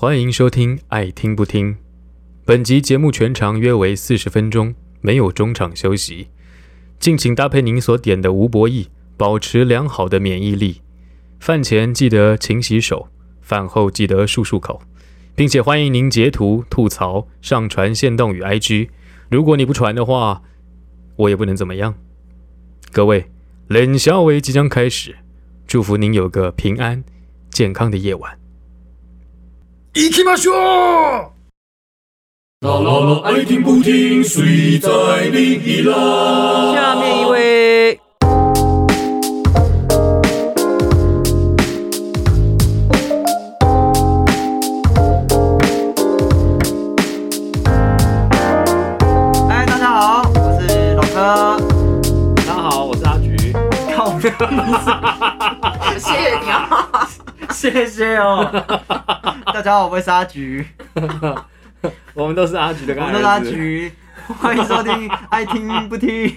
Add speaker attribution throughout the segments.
Speaker 1: 欢迎收听《爱听不听》。本集节目全长约为四十分钟，没有中场休息。敬请搭配您所点的吴博弈，保持良好的免疫力。饭前记得勤洗手，饭后记得漱漱口，并且欢迎您截图吐槽上传线动与 IG。如果你不传的话，我也不能怎么样。各位，冷笑为即将开始，祝福您有个平安健康的夜晚。
Speaker 2: 行きましょう！
Speaker 3: 啦啦啦，爱听不听，谁在淋雨啦？
Speaker 4: 下面一位，哎，大家好，我是老哥。
Speaker 1: 大家好，我是阿菊。
Speaker 4: 靠，
Speaker 5: 谢谢你啊！
Speaker 4: 谢谢哦。 大家好，我是阿菊，
Speaker 1: 我们都是阿菊的
Speaker 4: 我们是阿菊，欢迎收听《爱听不听》。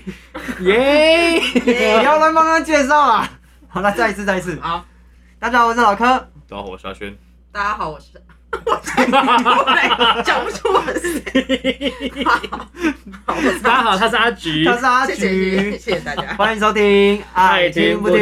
Speaker 1: 耶！
Speaker 4: 不要乱帮他介绍啦。好了，再一次，再一次。
Speaker 5: 好，
Speaker 4: 大家好，我是老柯。
Speaker 1: 大家好，我是阿轩。
Speaker 5: 大家好，我是 我在讲不出我是
Speaker 1: 大家好，他是阿菊
Speaker 4: 他是阿
Speaker 5: 谢谢谢谢
Speaker 4: 菊，
Speaker 5: 谢谢大家。
Speaker 4: 欢迎收听《爱听不听》。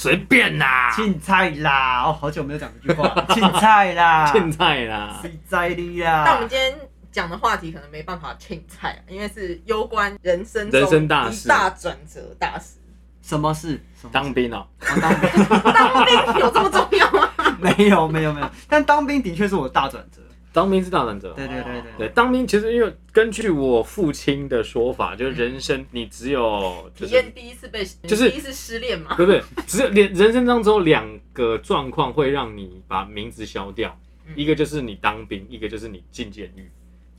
Speaker 1: 随便啦，
Speaker 4: 青菜啦，哦，好久没有讲这句话，青菜啦，
Speaker 1: 青菜啦。
Speaker 4: 谁在你
Speaker 5: 但我们？今天讲的话题可能没办法青菜啊，因为是攸关人生
Speaker 1: 人生大事
Speaker 5: 大转折大事。
Speaker 4: 什么事？什么事
Speaker 1: 当兵哦，
Speaker 4: 哦当兵？
Speaker 5: 当兵有这么重要吗？
Speaker 4: 没有没有没有，但当兵的确是我的大转折。
Speaker 1: 当兵是大转折。
Speaker 4: 对对对对
Speaker 1: 对，当兵其实因为根据我父亲的说法，就是人生你只有就是
Speaker 5: 体验第一次被，
Speaker 1: 就是
Speaker 5: 第一次失恋嘛。
Speaker 1: 对不对，只有连人生当中两个状况会让你把名字消掉，
Speaker 5: 嗯
Speaker 1: 一个就是你当兵，一个就是你进监狱。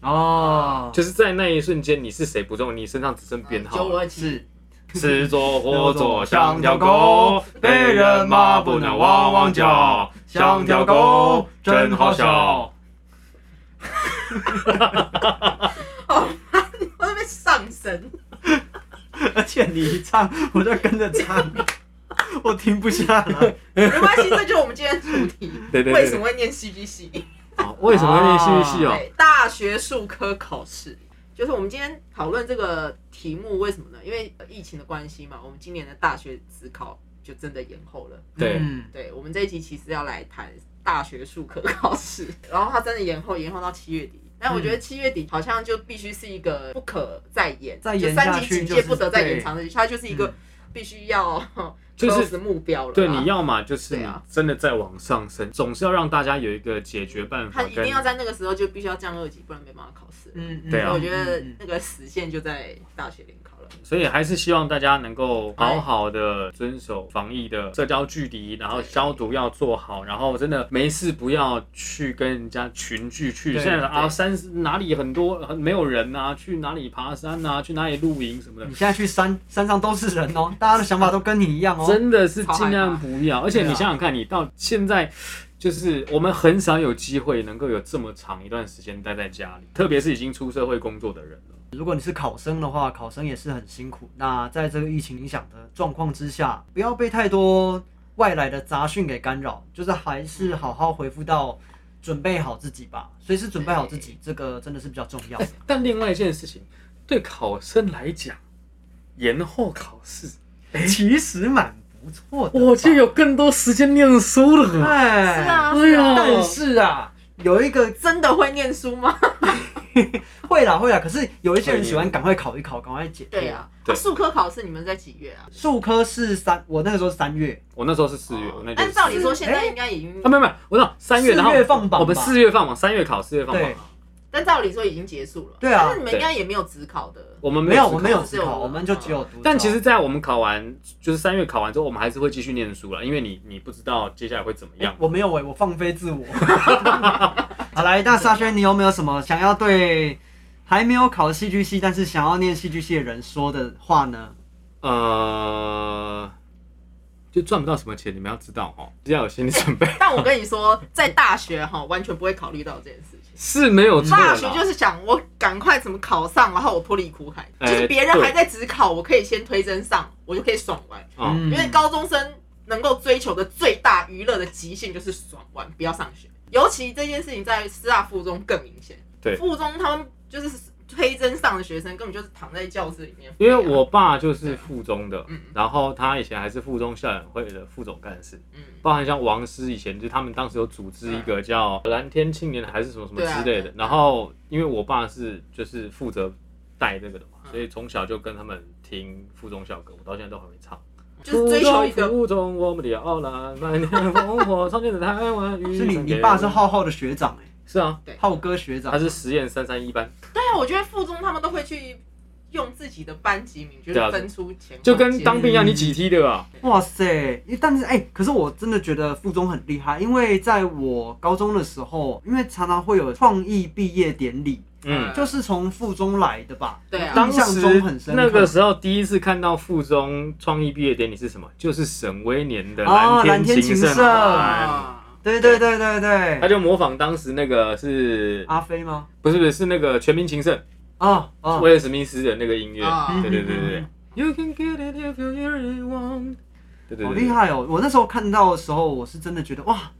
Speaker 4: 哦，
Speaker 1: 就是在那一瞬间，你是谁不重要，你身上只剩编号
Speaker 4: 是
Speaker 1: 吃左或 左像条狗，被人骂不能汪汪叫，像条狗真好笑。
Speaker 5: 我在被上身。
Speaker 4: 而且你一唱，我就跟着唱，我停不下来。
Speaker 5: 没关系，这就是我们今天的主题。
Speaker 1: 对对对
Speaker 5: 为什么会念戏剧系？
Speaker 1: 好为什么会念戏剧系哦？
Speaker 5: 对，大学术科考试，就是我们今天讨论这个题目，为什么呢？因为疫情的关系嘛，我们今年的大学自考就真的延后了。
Speaker 1: 对
Speaker 4: 嗯
Speaker 5: 对，我们这一集其实要来谈大学术科考试，然后他真的延后，延后到七月底。但我觉得七月底好像就必须是一个不可再延，
Speaker 4: 再延
Speaker 5: 就三级警戒不得再延长的，它就是一个
Speaker 4: 嗯
Speaker 5: 必须要
Speaker 1: 就是
Speaker 5: 目标了。
Speaker 1: 对，你要嘛就是真的在往上升，总是要让大家有一个解决办法跟。
Speaker 5: 他一定要在那个时候就必须要降二级，不然没办法考试。
Speaker 4: 嗯，嗯
Speaker 5: 我觉得那个死线就在大学联考了。
Speaker 1: 所以还是希望大家能够好好的遵守防疫的社交距离，然后消毒要做好，然后真的没事不要去跟人家群聚去。现在啊，山哪里很多很没有人啊，去哪里爬山啊，去哪里露营什么的
Speaker 4: 你，现在去山山上都是人哦，大家的想法都跟你一样哦。
Speaker 1: 真的是尽量不要。而且你想想看，你到现在。就是我们很少有机会能够有这么长一段时间待在家里，特别是已经出社会工作的人了。
Speaker 4: 如果你是考生的话，考生也是很辛苦。那在这个疫情影响的状况之下，不要被太多外来的杂讯给干扰，就是还是好好回复到准备好自己吧，随时准备好自己，这个真的是比较重要的。
Speaker 1: 但另外一件事情，对考生来讲，延后考试，
Speaker 4: 其实蛮不错的吧，
Speaker 1: 我就有更多时间念书了。
Speaker 4: 哎，
Speaker 5: 是啊，
Speaker 1: 哎呀
Speaker 5: 是啊
Speaker 4: 但是啊，有一个
Speaker 5: 真的会念书吗？
Speaker 4: 会啦会啦，可是有一些人喜欢赶快考一考，赶快解。
Speaker 5: 对啊，
Speaker 1: 对
Speaker 5: 啊术科考试你们在几月啊？
Speaker 4: 数科是三，我那个时候是三月，
Speaker 1: 我那时候是四月，我那就是
Speaker 5: 按照理说
Speaker 4: 是
Speaker 5: 现在应该已经
Speaker 1: 啊，，没有没有，我知道三月，然后
Speaker 4: 月放榜吧
Speaker 1: 我们四月放榜，三月考，四月放榜
Speaker 4: 对。
Speaker 5: 但照理说已经结束了。
Speaker 4: 对啊
Speaker 5: 但是你们应该也没有只考的。
Speaker 1: 我们
Speaker 4: 没有，我们没有
Speaker 5: 只有
Speaker 4: 自考，我们就只有读。
Speaker 1: 但其实，在我们考完，就是三月考完之后，我们还是会继续念书了，因为你你不知道接下来会怎么样
Speaker 4: 哎。我没有哎、我放飞自我。好来，那沙轩，你有没有什么想要对还没有考戏剧系，但是想要念戏剧系的人说的话呢？
Speaker 1: 呃，就赚不到什么钱，你们要知道哦，要有心理准备。
Speaker 5: 但我跟你说，在大学哈，完全不会考虑到这件事情。
Speaker 1: 是没有错
Speaker 5: 大学就是想我赶快怎么考上，然后我脱离苦海，
Speaker 1: 哎
Speaker 5: 就是别人还在只考，我可以先推甄上，我就可以爽完。
Speaker 1: 嗯
Speaker 5: 因为高中生能够追求的最大娱乐的极限就是爽玩，不要上学。尤其这件事情在师大附中更明显。
Speaker 1: 对。
Speaker 5: 附中他们就是推甄上的学生，根本就是躺在教室里面。
Speaker 1: 因
Speaker 5: 啊、
Speaker 1: 为我爸就是附中的
Speaker 5: 嗯，
Speaker 1: 然后他以前还是附中校友会的副总干事，
Speaker 5: 嗯。
Speaker 1: 包含像王师以前就他们当时有组织一个叫蓝天青年还是什么什么之类的。
Speaker 5: 对，
Speaker 1: 然后因为我爸是就是负责带这个的嘛，
Speaker 5: 嗯。
Speaker 1: 所以从小就跟他们听附中校歌，我到现在都还会唱。
Speaker 5: 就是追求一个
Speaker 1: 附中我们的傲蓝，满天烽火，创建的台湾
Speaker 4: 是你你爸是浩浩的学长哎、
Speaker 1: 是啊，
Speaker 4: 浩哥学长，
Speaker 1: 他是实验三三一班，
Speaker 5: 对啊，我觉得附中他们都会去用自己的班级名，就是分出前后
Speaker 1: 就跟当兵一样，你几梯的啊？
Speaker 4: 哇塞！但是哎、可是我真的觉得附中很厉害，因为在我高中的时候，因为常常会有创意毕业典礼，
Speaker 1: 嗯，
Speaker 4: 就是从附中来的吧？
Speaker 5: 对啊
Speaker 1: 当
Speaker 4: 印象中很
Speaker 1: 时
Speaker 4: 深。
Speaker 1: 那个时候第一次看到附中创意毕业典礼是什么？就是沈威年的
Speaker 4: 哦
Speaker 1: 蓝天
Speaker 4: 情
Speaker 1: 圣
Speaker 5: 啊，
Speaker 4: 对对对对对，
Speaker 1: 他就模仿当时那个是
Speaker 4: 阿飞吗？
Speaker 1: 不是不是是那个全民情圣
Speaker 4: 哦哦，
Speaker 1: 威尔史密斯的那个音乐，
Speaker 5: 啊
Speaker 1: 对对对对对
Speaker 4: 嗯。
Speaker 1: You can get it if you really want。对对对，
Speaker 4: 好厉害哦！我那时候看到的时候，我是真的觉得哇，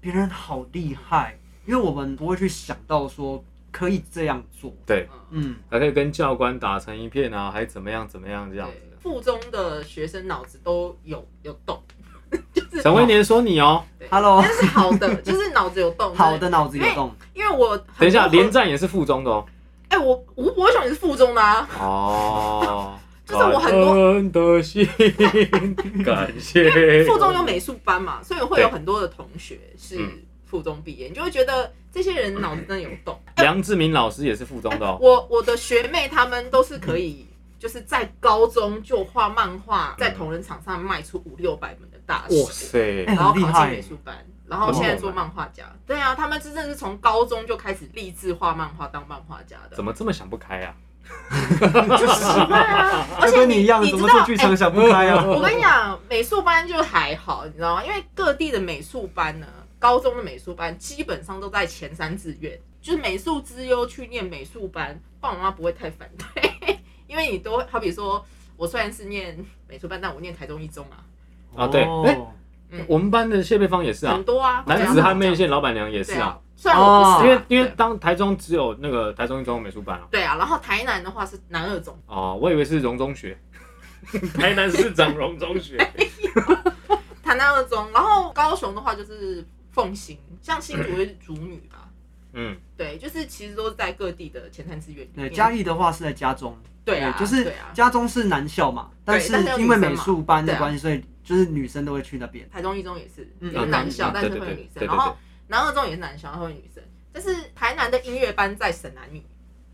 Speaker 4: 别人好厉害，因为我们不会去想到说可以这样做。
Speaker 1: 对，
Speaker 4: 嗯，
Speaker 1: 还可以跟教官打成一片啊，还怎么样怎么样这样
Speaker 5: 对
Speaker 1: 子。
Speaker 5: 附中的学生脑子都有有动，就是
Speaker 1: 沈威年说你哦
Speaker 4: ，Hello
Speaker 5: 但是好的，就是脑子有动。
Speaker 4: 好的，脑子有动，
Speaker 5: 因为我
Speaker 1: 等一下，
Speaker 5: 多
Speaker 1: 连战也是附中的哦。
Speaker 5: 哎、我吴伯雄也是附中的啊，
Speaker 1: 哦，
Speaker 5: 就是我很多
Speaker 1: 感恩的心，感谢。
Speaker 5: 附中有美术班嘛，所以会有很多的同学是
Speaker 1: 嗯
Speaker 5: 附中毕业，你就会觉得这些人脑子真的有洞。
Speaker 1: 梁志明老师也是附中的哦。
Speaker 5: 我我的学妹他们都是可以，就是在高中就画漫画，在同人场上卖出五六百本的大师，
Speaker 1: 哇塞
Speaker 4: 哎，
Speaker 5: 然后考进美术班，然后现在做漫画家。对啊，他们真的是从高中就开始立志画漫画当漫画家的。
Speaker 1: 怎么这么想不开啊？
Speaker 5: 而且
Speaker 4: 就跟你一样，
Speaker 5: 你知道
Speaker 4: 怎么做剧场想不开啊？
Speaker 5: 我跟你讲，美术班就还好，你知道吗？因为各地的美术班呢，高中的美术班基本上都在前三志愿，就是美术之优去念美术班，爸爸妈妈不会太反对，因为你都好比说，我虽然是念美术班，但我念台中一中啊，
Speaker 1: 啊对。
Speaker 5: 嗯。
Speaker 1: 我们班的谢佩芳也是啊
Speaker 5: 很，多啊，
Speaker 1: 男子汉妹线老板娘也是啊。
Speaker 5: 虽然我不是啊，
Speaker 1: 因为因为当台中只有那个台中一中美术班啊。
Speaker 5: 对啊，然后台南的话是南二中，
Speaker 1: 哦，我以为是荣中学，台南市长荣中学。
Speaker 5: 台南二中，然后高雄的话就是凤新，像新竹是主女吧。
Speaker 1: 嗯，
Speaker 5: 对，就是其实都是在各地的前三志愿里面。
Speaker 4: 对，嘉义的话是在家中，
Speaker 5: 对啊，
Speaker 4: 就是
Speaker 5: 对啊，
Speaker 4: 家中是男校嘛，但是
Speaker 5: 但是有
Speaker 4: 因为
Speaker 5: 女生嘛
Speaker 4: 美术班的
Speaker 5: 对啊
Speaker 4: 关系，所以就是女生都会去那边。
Speaker 5: 台中一中也是，
Speaker 4: 嗯
Speaker 5: 也是男校，
Speaker 1: 嗯
Speaker 5: 但是会有女生。然后南二中也是男校，会有女生。但是台南的音乐班在省男女，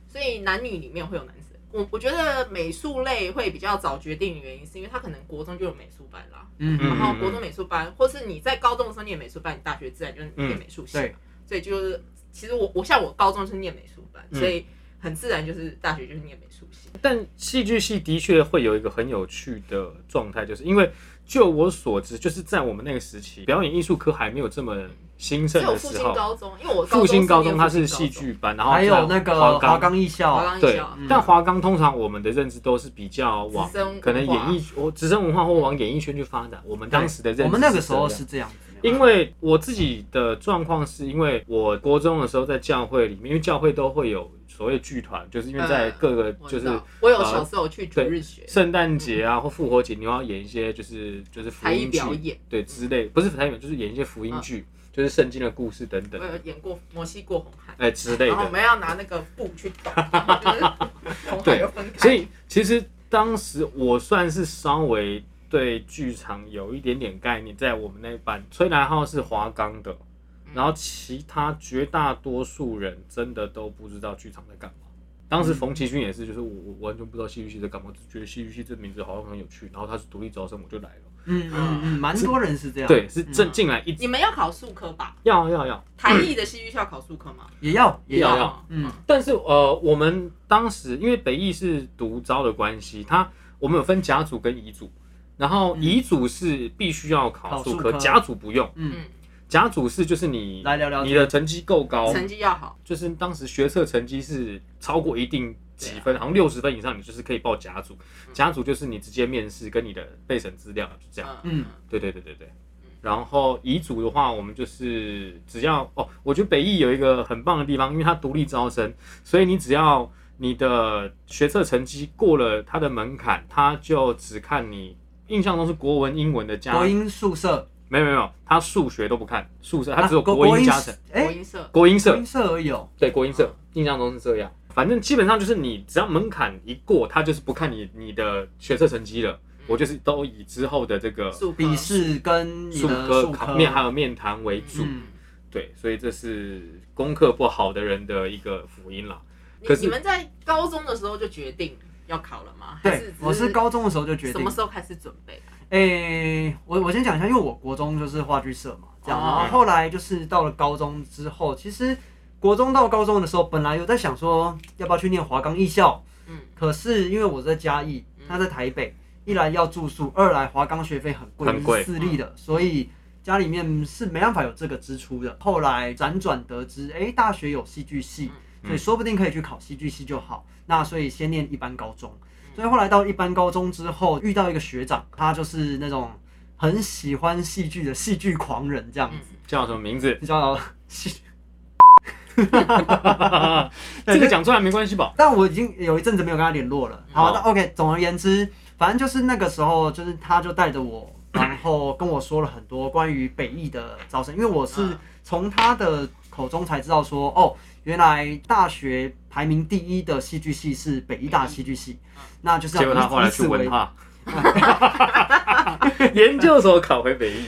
Speaker 5: 所以男女里面会有男生。我我觉得美术类会比较早决定的原因，是因为他可能国中就有美术班啦，
Speaker 4: 嗯
Speaker 1: 嗯
Speaker 5: 然后国中美术班，或是你在高中的时候念美术班，你大学自然就念美术系所以就是其实我我像我高中是念美术班，
Speaker 1: 嗯。
Speaker 5: 所以很自然就是大学就是念美术系。
Speaker 1: 但戏剧系的确会有一个很有趣的状态，就是因为就我所知，就是在我们那个时期，表演艺术科还没有这么兴盛的时候，
Speaker 5: 兴高中，因为我
Speaker 1: 复兴高中
Speaker 5: 中
Speaker 1: 它是戏剧班，然后
Speaker 4: 还有那个
Speaker 1: 华
Speaker 4: 华冈艺
Speaker 5: 华
Speaker 4: 校，
Speaker 1: 对
Speaker 5: 冈艺校，
Speaker 4: 嗯。
Speaker 1: 但华冈通常我们的认知都是比较往可能演艺我直升文化或往演艺圈去发展。我们当时的认知
Speaker 4: 我们那个时候是这样子。
Speaker 1: 因为我自己的状况是因为我国中的时候在教会里面，因为教会都会有所谓剧团，就是因为在各个就是
Speaker 5: 道我有
Speaker 1: 呃
Speaker 5: 小时候去主日学。
Speaker 1: 圣诞节啊或复活节，你要演一些就是就是福
Speaker 5: 才艺
Speaker 1: 音剧
Speaker 5: 表，演，
Speaker 1: 对之类，不是台语，就是演一些福音剧，就是圣经的故事等等
Speaker 5: 演过摩西过红海，
Speaker 1: 哎之类的。
Speaker 5: 然后我们要拿那个布去挡，就是 红海
Speaker 1: 对
Speaker 5: 就分开。
Speaker 1: 所以其实当时我算是稍微对剧场有一点点概念，在我们那一班，崔来浩是华冈的，
Speaker 5: 嗯
Speaker 1: 然后其他绝大多数人真的都不知道剧场在干嘛。当时冯其勋也是，就是我我完全不知道戏剧系在干嘛，只觉得戏剧系这名字好像很有趣，然后他是独立招生，我就来了。
Speaker 4: 嗯嗯嗯，蛮多人是这样。
Speaker 1: 对，是
Speaker 4: 嗯
Speaker 1: 正进来一
Speaker 5: 你们要考数科吧？
Speaker 1: 要要要，
Speaker 5: 台艺的戏剧系要考数科吗？
Speaker 4: 也要也
Speaker 1: 要
Speaker 4: 要。嗯，
Speaker 1: 但是呃，我们当时因为北艺是独招的关系，它我们有分甲组跟乙组，然后
Speaker 4: 嗯
Speaker 1: 乙组是必须要考数科，
Speaker 4: 考数科
Speaker 1: 甲组不用。
Speaker 4: 嗯，
Speaker 1: 甲组是就是你
Speaker 4: 来聊聊
Speaker 1: 你的成绩够高，
Speaker 5: 成绩要好，
Speaker 1: 就是当时学测成绩是超过一定几分，好像六十分以上，你就是可以报甲组。甲组就是你直接面试跟你的备审资料就这样。
Speaker 5: 嗯
Speaker 4: 嗯，
Speaker 1: 对对对对对。然后乙组的话，我们就是只要哦，我觉得北艺有一个很棒的地方，因为它独立招生，所以你只要你的学测成绩过了它的门槛，它就只看你印象中是国文、英文的加，
Speaker 4: 国英宿舍，
Speaker 1: 没有没有没有，它数学都不看，数社它
Speaker 4: 啊
Speaker 1: 只有
Speaker 4: 国国英
Speaker 1: 国英加成，
Speaker 5: 国
Speaker 4: 哎，
Speaker 5: 音社
Speaker 1: 国英社
Speaker 4: 国英社而已哦。
Speaker 1: 对国英社，印象中是这样。反正基本上就是你只要门槛一过，他就是不看你你的学测成绩了，我就是都以之后的这个
Speaker 4: 笔试跟你
Speaker 1: 数科考面还有面谈为主。
Speaker 4: 嗯，
Speaker 1: 对，所以这是功课不好的人的一个福音啦。可是
Speaker 5: 你你们在高中的时候就决定要考了吗？
Speaker 4: 对我是高中的时候就决定。
Speaker 5: 什么，时候开始准备？啊？
Speaker 4: 诶、我我先讲一下，因为我国中就是话剧社嘛，这样，
Speaker 5: 哦。
Speaker 4: 然后后来就是到了高中之后，其实国中到高中的时候，本来有在想说要不要去念华冈艺校，
Speaker 5: 嗯，
Speaker 4: 可是因为我在嘉义，他在台北，一来要住宿，二来华冈学费很贵，
Speaker 1: 很贵
Speaker 4: 是私立的，所以家里面是没办法有这个支出的。后来辗转得知，哎、大学有戏剧系，
Speaker 1: 嗯
Speaker 4: 所以说不定可以去考戏剧系就好。那所以先念一般高中，所以后来到一般高中之后，遇到一个学长，他就是那种很喜欢戏剧的戏剧狂人，这样子，
Speaker 1: 叫什么名字？
Speaker 4: 就叫戏。
Speaker 1: 这个讲出来没关系吧？
Speaker 4: 但我已经有一阵子没有跟他联络了。好，
Speaker 1: 哦
Speaker 4: 那 OK。总而言之，反正就是那个时候，就是他就带着我，然后跟我说了很多关于北艺的招生，因为我是
Speaker 5: 嗯
Speaker 4: 从他的口中才知道说，哦，原来大学排名第一的戏剧系是北艺大戏剧系，那就是要以此为
Speaker 1: 文化，研究所考回北艺，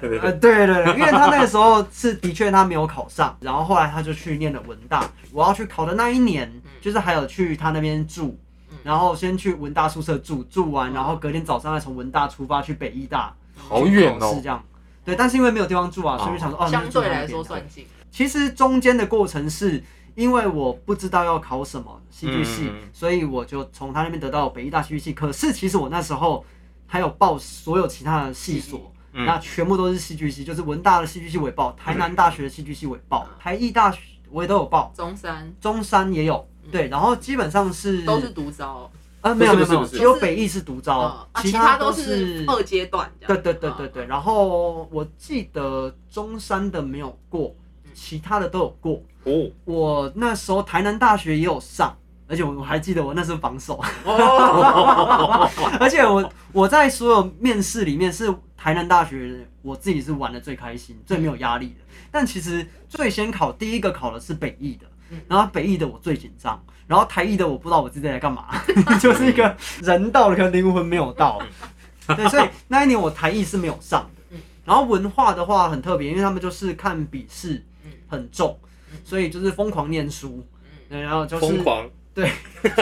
Speaker 1: 对对
Speaker 4: 呃，
Speaker 1: 对，
Speaker 4: 对因为他那个时候是的确他没有考上，然后后来他就去念了文大。我要去考的那一年，就是还有去他那边住，然后先去文大宿舍住，住完，然后隔天早上再从文大出发去北医大，
Speaker 1: 好远哦
Speaker 4: 是这。样。对，但是因为没有地方住啊，所以想说哦，
Speaker 5: 相对来说算近。
Speaker 4: 其实中间的过程是因为我不知道要考什么戏剧系，所以我就从他那边得到北医大戏剧系。可是其实我那时候还有报所有其他的系所，
Speaker 1: 嗯
Speaker 4: 那全部都是戏剧系，就是文大的戏剧系我也报，台南大学的戏剧系我也报，台艺大学我也都有报，
Speaker 5: 中山
Speaker 4: 中山也有。对，然后基本上是
Speaker 5: 都是独招，
Speaker 4: 啊没有没有没有，只有北艺是独招其
Speaker 5: 他，都是二阶段这
Speaker 4: 对
Speaker 5: 样。
Speaker 4: 对对对对，
Speaker 5: 嗯，
Speaker 4: 然后我记得中山的没有过，其他的都有过。
Speaker 1: 哦，
Speaker 4: 我那时候台南大学也有上，而且我我还记得我那时候榜首，
Speaker 5: 哦，
Speaker 4: 而且我我在所有面试里面是台南大学，我自己是玩的最开心、最没有压力的。但其实最先考第一个考的是北艺的
Speaker 5: 嗯，
Speaker 4: 然后北艺的我最紧张，然后台艺的我不知道我自己在干嘛，就是一个人到了，可灵魂没有到。对，所以那一年我台艺是没有上的。
Speaker 5: 嗯。
Speaker 4: 然后文化的话很特别，因为他们就是看笔试
Speaker 5: 嗯。
Speaker 4: 很重，所以就是疯狂念书。对，然后就是
Speaker 1: 疯狂，对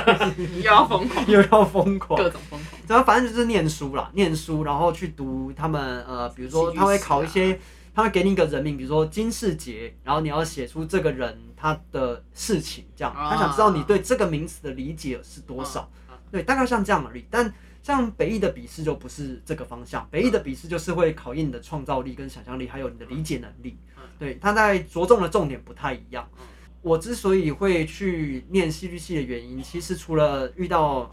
Speaker 5: 又要疯狂，
Speaker 4: 又要疯狂，
Speaker 5: 各种疯狂。
Speaker 4: 然后反正就是念书啦，念书，然后去读他们呃，比如说他会考一些，他会给你一个人名，比如说金世杰，然后你要写出这个人他的事情，这样，
Speaker 5: 啊
Speaker 4: 他想知道你对这个名词的理解是多少，
Speaker 5: 啊
Speaker 4: 对，大概像这样而已。但像北艺的笔试就不是这个方向，北艺的笔试就是会考验你的创造力跟想象力，还有你的理解能力
Speaker 5: 嗯。
Speaker 4: 对，它在着重的重点不太一样
Speaker 5: 嗯。
Speaker 4: 我之所以会去念戏剧系的原因，其实除了遇到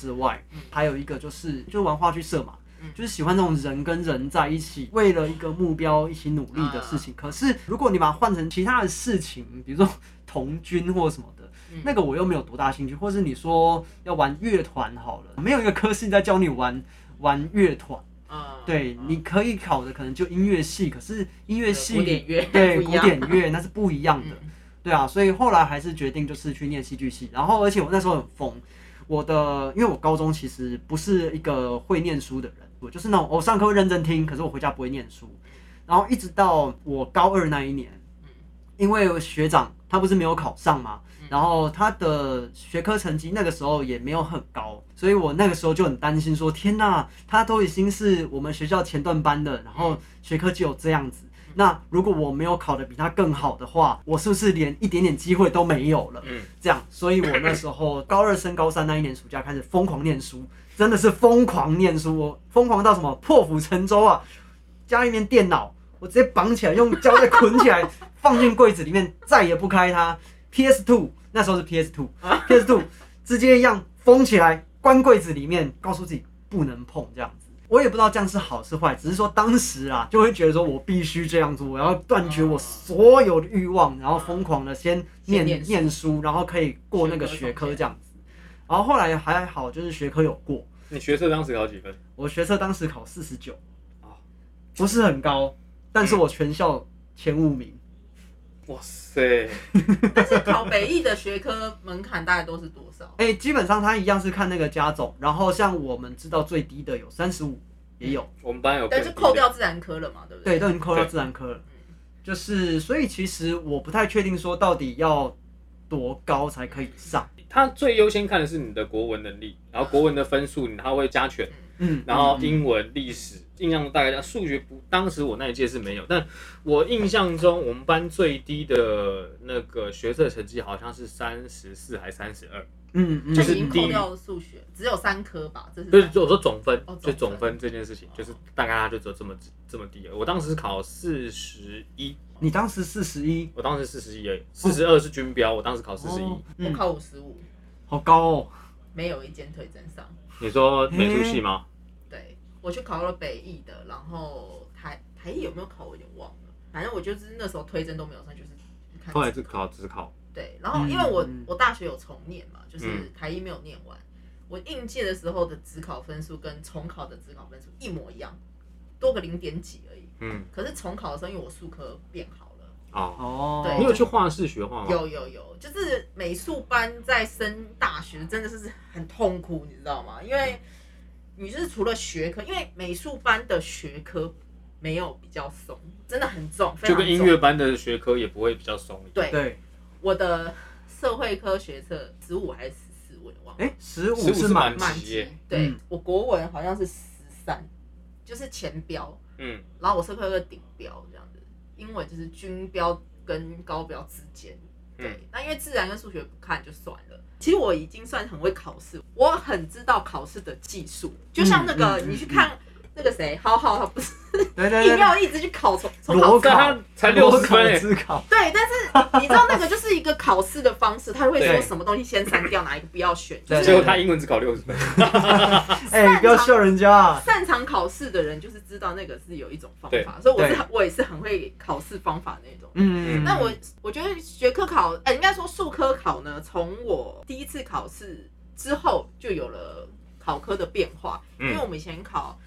Speaker 4: 之外
Speaker 5: 嗯，
Speaker 4: 还有一个就是就是玩话剧社嘛
Speaker 5: 嗯，
Speaker 4: 就是喜欢那种人跟人在一起，为了一个目标一起努力的事情。可是如果你把它换成其他的事情，比如说童军或什么的，
Speaker 5: 嗯。
Speaker 4: 那个我又没有多大兴趣，或是你说要玩乐团好了，没有一个科系在教你玩玩乐团。
Speaker 5: 嗯，
Speaker 4: 对，你可以考的可能就音乐系，可是音乐系
Speaker 5: 古典乐
Speaker 4: 对古典乐那是不一样的。
Speaker 5: 嗯。
Speaker 4: 对啊，所以后来还是决定就是去念戏剧系，然后而且我那时候很疯，我的因为我高中其实不是一个会念书的人，我就是那种我上课会认真听，可是我回家不会念书，然后一直到我高二那一年，因为学长他不是没有考上嘛，然后他的学科成绩那个时候也没有很高，所以我那个时候就很担心说，天呐，他都已经是我们学校前段班的，然后学科只有这样子。那如果我没有考得比他更好的话，我是不是连一点点机会都没有了？
Speaker 1: 嗯，
Speaker 4: 这样，所以我那时候高二升高三那一年暑假开始疯狂念书，真的是疯狂念书，我疯狂到什么破釜沉舟啊！家里面电脑我直接绑起来，用胶带捆起来，放进柜子里面，再也不开它。PS Two 那时候是 PS Two，PS Two 直接一样封起来，关柜子里面，告诉自己不能碰这样子。我也不知道这样是好是坏，只是说当时啊，就会觉得说我必须这样做，我要断绝我所有的欲望，然后疯狂的先念
Speaker 5: 先念书
Speaker 4: 念书，然后可以过那个学科这样子。然后后来还好，就是学科有过，
Speaker 1: 你学测当时考几分？
Speaker 4: 我学测当时考四十九，
Speaker 1: 哦
Speaker 4: 不是很高，但是我全校前五名。
Speaker 1: 哇塞，
Speaker 5: 但是考北艺的学科门槛大概都是多少？
Speaker 4: 哎、基本上它一样是看那个加总，然后像我们知道最低的有三十五，也有，
Speaker 1: 我们班有
Speaker 5: 对，
Speaker 1: 更低的
Speaker 5: 就扣掉自然科了嘛，对不
Speaker 4: 对，
Speaker 5: 对？
Speaker 4: 都已经扣
Speaker 1: 掉
Speaker 4: 自然科了。就是，所以其实我不太确定说到底要多高才可以上。
Speaker 1: 他最优先看的是你的国文能力，然后国文的分数他会加权，
Speaker 4: 嗯，
Speaker 1: 然后
Speaker 4: 嗯
Speaker 1: 英文、历史，印象中大概加数学不，当时我那一届是没有，但我印象中我们班最低的那个学测成绩好像是三十四还三十二，
Speaker 4: 嗯嗯，
Speaker 1: 就是
Speaker 5: 已经
Speaker 1: 低
Speaker 5: 数学，只有三科吧？这是
Speaker 1: 不是就我说总分
Speaker 5: 哦，
Speaker 1: 就
Speaker 5: 总分
Speaker 1: 总分这件事情，就是大概它就只有这么这么低了。我当时考四十一，
Speaker 4: 你当时四十一，
Speaker 1: 我当时四十一而已，四十二是军标，我当时考四十一。
Speaker 4: 哦嗯，
Speaker 5: 我考五十五，
Speaker 4: 好高哦。
Speaker 5: 没有一间推甄上。
Speaker 1: 你说美术系吗？
Speaker 5: 对，我去考了北艺的，然后台台艺有没有考我有点忘了，反正我就是那时候推甄都没有上，就是看
Speaker 1: 后来是考只考，
Speaker 5: 对，然后因为我、
Speaker 4: 嗯
Speaker 5: 我大学有重念嘛，就是
Speaker 1: 嗯
Speaker 5: 台艺没有念完，我应届的时候的职考分数跟重考的职考分数一模一样，多个零点几而已。
Speaker 1: 嗯，
Speaker 5: 可是重考的时候，因为我数科变好了，
Speaker 1: 哦，
Speaker 4: 哦，
Speaker 5: 对
Speaker 1: 你有去画室学画吗？
Speaker 5: 有有有，就是美术班在升大学真的是很痛苦，你知道吗？因为你就是除了学科，因为美术班的学科没有比较松，真的很重，非常重
Speaker 1: 就跟音乐班的学科也不会比较松一样。
Speaker 5: 对
Speaker 4: 对，
Speaker 5: 我的社会科学测十五还是十四，我也忘了。
Speaker 4: 哎，十五
Speaker 1: 15是
Speaker 4: 满
Speaker 1: 满
Speaker 5: 满
Speaker 1: 级耶，
Speaker 5: 对、
Speaker 4: 嗯
Speaker 5: 我国文好像是十三，就是前标，
Speaker 1: 嗯，
Speaker 5: 然后我社科有顶标这样子，英文就是均标跟高标之间。对
Speaker 1: 嗯，
Speaker 5: 那因为自然跟数学不看就算了。其实我已经算很会考试，我很知道考试的技术，就像那个、
Speaker 4: 嗯嗯
Speaker 5: 你去看那个谁，好好他不是
Speaker 4: 对对对，
Speaker 5: 硬要一直去考从从考
Speaker 4: 裸
Speaker 1: 但他才六十分
Speaker 4: 考，
Speaker 5: 对，但是 你知道那个就是一个考试的方式，他会说什么东西先删掉，哪一个不要选，就
Speaker 4: 对
Speaker 5: 是
Speaker 1: 结果他英文只考六十分。
Speaker 4: 哎，不要笑人家啊。
Speaker 5: 擅长考试的人就是知道那个是有一种方法，所以我是我也是很会考试方法那种。
Speaker 4: 嗯，
Speaker 5: 那我我觉得学科考，哎、应该说数科考呢，从我第一次考试之后就有了考科的变化，因
Speaker 1: 嗯
Speaker 5: 为我们以前考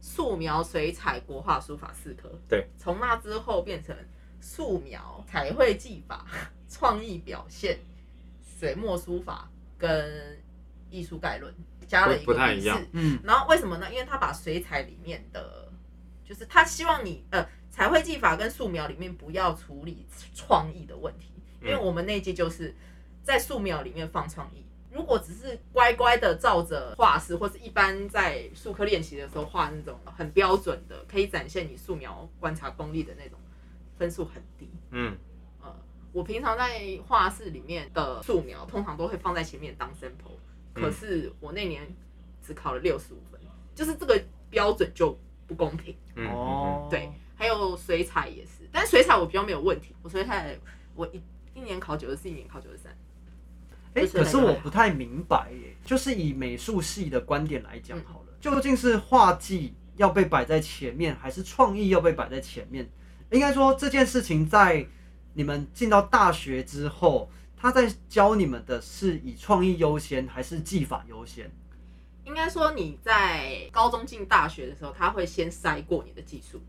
Speaker 5: 素描、水彩、国画、书法四科，
Speaker 1: 对，
Speaker 5: 从那之后变成素描、彩绘技法、创意表现、水墨书法跟艺术概论，加了一个笔试
Speaker 1: 不不太一样
Speaker 4: 嗯
Speaker 5: 然后为什么呢？因为他把水彩里面的，就是他希望你呃彩绘技法跟素描里面不要处理创意的问题，因为
Speaker 1: 嗯
Speaker 5: 我们那一届就是在素描里面放创意。如果只是乖乖的照着画师，或是一般在术科练习的时候画那种很标准的，可以展现你素描观察功力的那种，分数很低。
Speaker 1: 嗯，
Speaker 5: 呃，我平常在画室里面的素描，通常都会放在前面当 sample，
Speaker 1: 嗯
Speaker 5: 可是我那年只考了六十五分，就是这个标准就不公平。
Speaker 1: 嗯，
Speaker 4: 哦，
Speaker 5: 对，还有水彩也是，但水彩我比较没有问题，我水彩我一一年考九十四，一年考九十三。
Speaker 4: 哎，
Speaker 5: 就是
Speaker 4: 可是我不太明白耶，就是以美术系的观点来讲
Speaker 5: 嗯
Speaker 4: 好了，究竟是画技要被摆在前面，还是创意要被摆在前面？应该说这件事情在你们进到大学之后，他在教你们的是以创意优先，还是技法优先？
Speaker 5: 应该说你在高中进大学的时候，他会先筛过你的技术，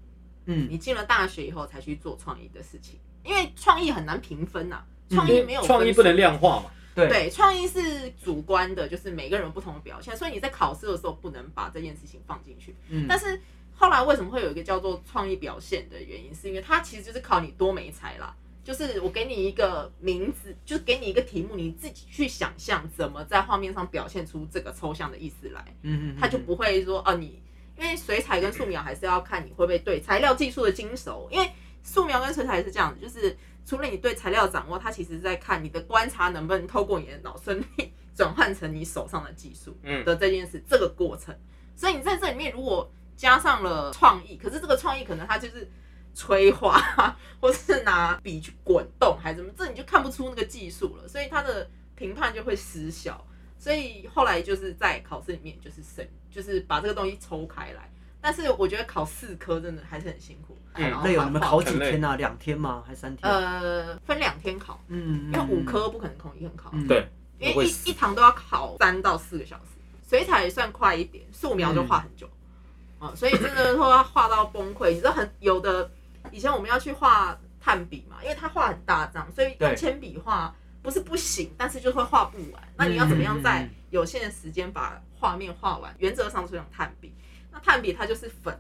Speaker 4: 嗯，
Speaker 5: 你进了大学以后才去做创意的事情，因为创意很难评分呐、
Speaker 4: 嗯
Speaker 5: 创意没有
Speaker 1: 创意不能量化嘛。
Speaker 4: 对，
Speaker 5: 对，创意是主观的，就是每个人有不同的表现，所以你在考试的时候不能把这件事情放进去。
Speaker 4: 嗯，
Speaker 5: 但是后来为什么会有一个叫做创意表现的原因，是因为它其实就是考你多媒材啦。就是我给你一个名字，就是给你一个题目，你自己去想象怎么在画面上表现出这个抽象的意思来，
Speaker 4: 嗯嗯，
Speaker 5: 它就不会说哦、你因为水彩跟素描还是要看你会不会对材料技术的精熟，因为素描跟水彩是这样子，就是除了你对材料掌握，它其实在看你的观察能不能透过你的脑孙力转换成你手上的技术
Speaker 1: 嗯
Speaker 5: 的这件事，这个过程。所以你在这里面如果加上了创意，可是这个创意可能它就是催化，或是拿笔去滚动，还是什么，这你就看不出那个技术了，所以它的评判就会失效。所以后来就是在考试里面就是省，就是把这个东西抽开来。但是我觉得考四科真的还是很辛苦。
Speaker 4: 好
Speaker 5: 然后
Speaker 4: 累哦，你们考几天啊？两天吗？还三天？
Speaker 5: 呃分两天考，
Speaker 4: 嗯，
Speaker 5: 因为五科不可能同一天考，
Speaker 4: 嗯
Speaker 1: 对，
Speaker 5: 因为一一堂都要考三到四个小时。水彩也算快一点，素描就画很久。啊，所以真的说画到崩溃。你知道很有的，以前我们要去画炭笔嘛，因为它画很大张，所以用铅笔画不是不行，但是就会画不完。那你要怎么样在
Speaker 4: 嗯
Speaker 5: 有限的时间把画面画完？原则上是用炭笔。那炭笔它就是粉，